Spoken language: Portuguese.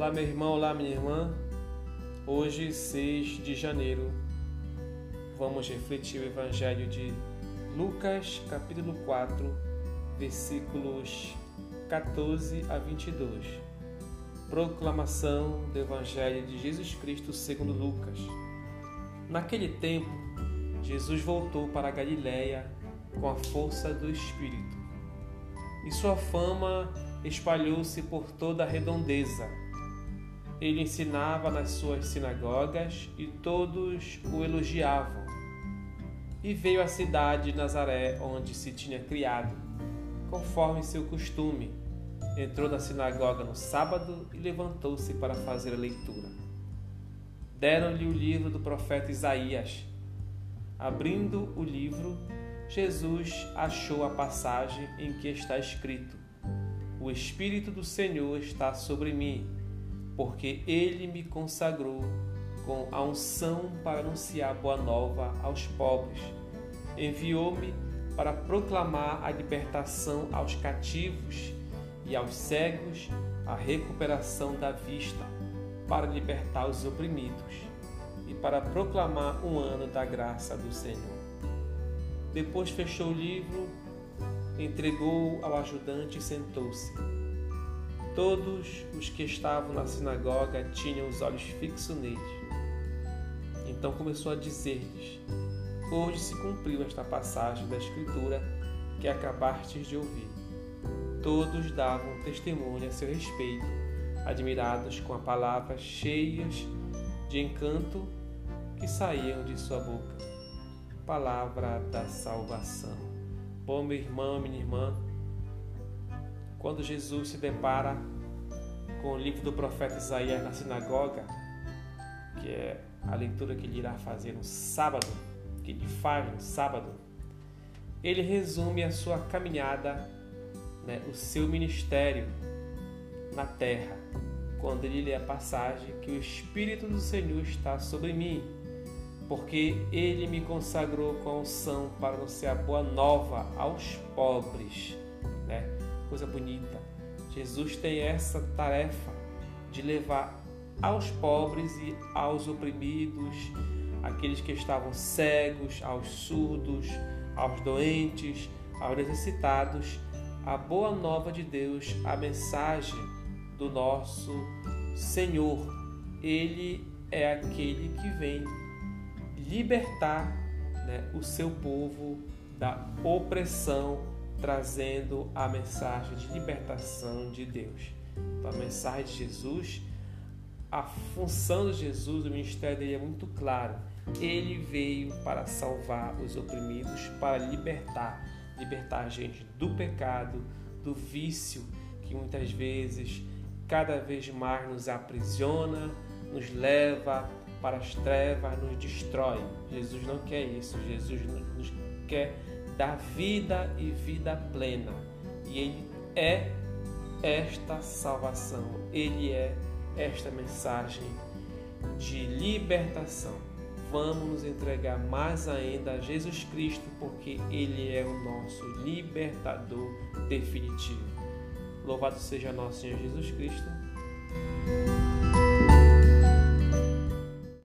Olá, meu irmão, olá, minha irmã. Hoje, 6 de janeiro, vamos refletir o Evangelho de Lucas, capítulo 4, versículos 14 a 22. Proclamação do Evangelho de Jesus Cristo segundo Lucas. Naquele tempo, Jesus voltou para a Galiléia com a força do Espírito, e sua fama espalhou-se por toda a redondeza ele ensinava nas suas sinagogas e todos o elogiavam. E veio à cidade de Nazaré, onde se tinha criado, conforme seu costume. Entrou na sinagoga no sábado e levantou-se para fazer a leitura. Deram-lhe o livro do profeta Isaías. Abrindo o livro, Jesus achou a passagem em que está escrito: O Espírito do Senhor está sobre mim porque ele me consagrou com a unção para anunciar boa nova aos pobres. Enviou-me para proclamar a libertação aos cativos e aos cegos, a recuperação da vista, para libertar os oprimidos e para proclamar um ano da graça do Senhor. Depois fechou o livro, entregou ao ajudante e sentou-se. Todos os que estavam na sinagoga tinham os olhos fixos nele. Então começou a dizer-lhes: Hoje se cumpriu esta passagem da Escritura que acabastes de ouvir. Todos davam testemunho a seu respeito, admirados com as palavras cheias de encanto que saíam de sua boca. Palavra da salvação. Bom, meu irmão, minha irmã, quando Jesus se depara com o livro do profeta Isaías na sinagoga, que é a leitura que ele irá fazer no sábado, que ele faz no sábado, ele resume a sua caminhada, né, o seu ministério na terra, quando ele lê a passagem que o Espírito do Senhor está sobre mim, porque ele me consagrou com a unção para anunciar boa nova aos pobres, né? Coisa bonita. Jesus tem essa tarefa de levar aos pobres e aos oprimidos, aqueles que estavam cegos, aos surdos, aos doentes, aos necessitados, a boa nova de Deus, a mensagem do nosso Senhor. Ele é aquele que vem libertar né, o seu povo da opressão trazendo a mensagem de libertação de Deus. Então, a mensagem de Jesus, a função de Jesus, o ministério dele é muito claro. Ele veio para salvar os oprimidos, para libertar, libertar a gente do pecado, do vício que muitas vezes, cada vez mais nos aprisiona, nos leva para as trevas, nos destrói. Jesus não quer isso. Jesus nos quer da vida e vida plena. E Ele é esta salvação, Ele é esta mensagem de libertação. Vamos nos entregar mais ainda a Jesus Cristo, porque Ele é o nosso libertador definitivo. Louvado seja nosso Senhor Jesus Cristo.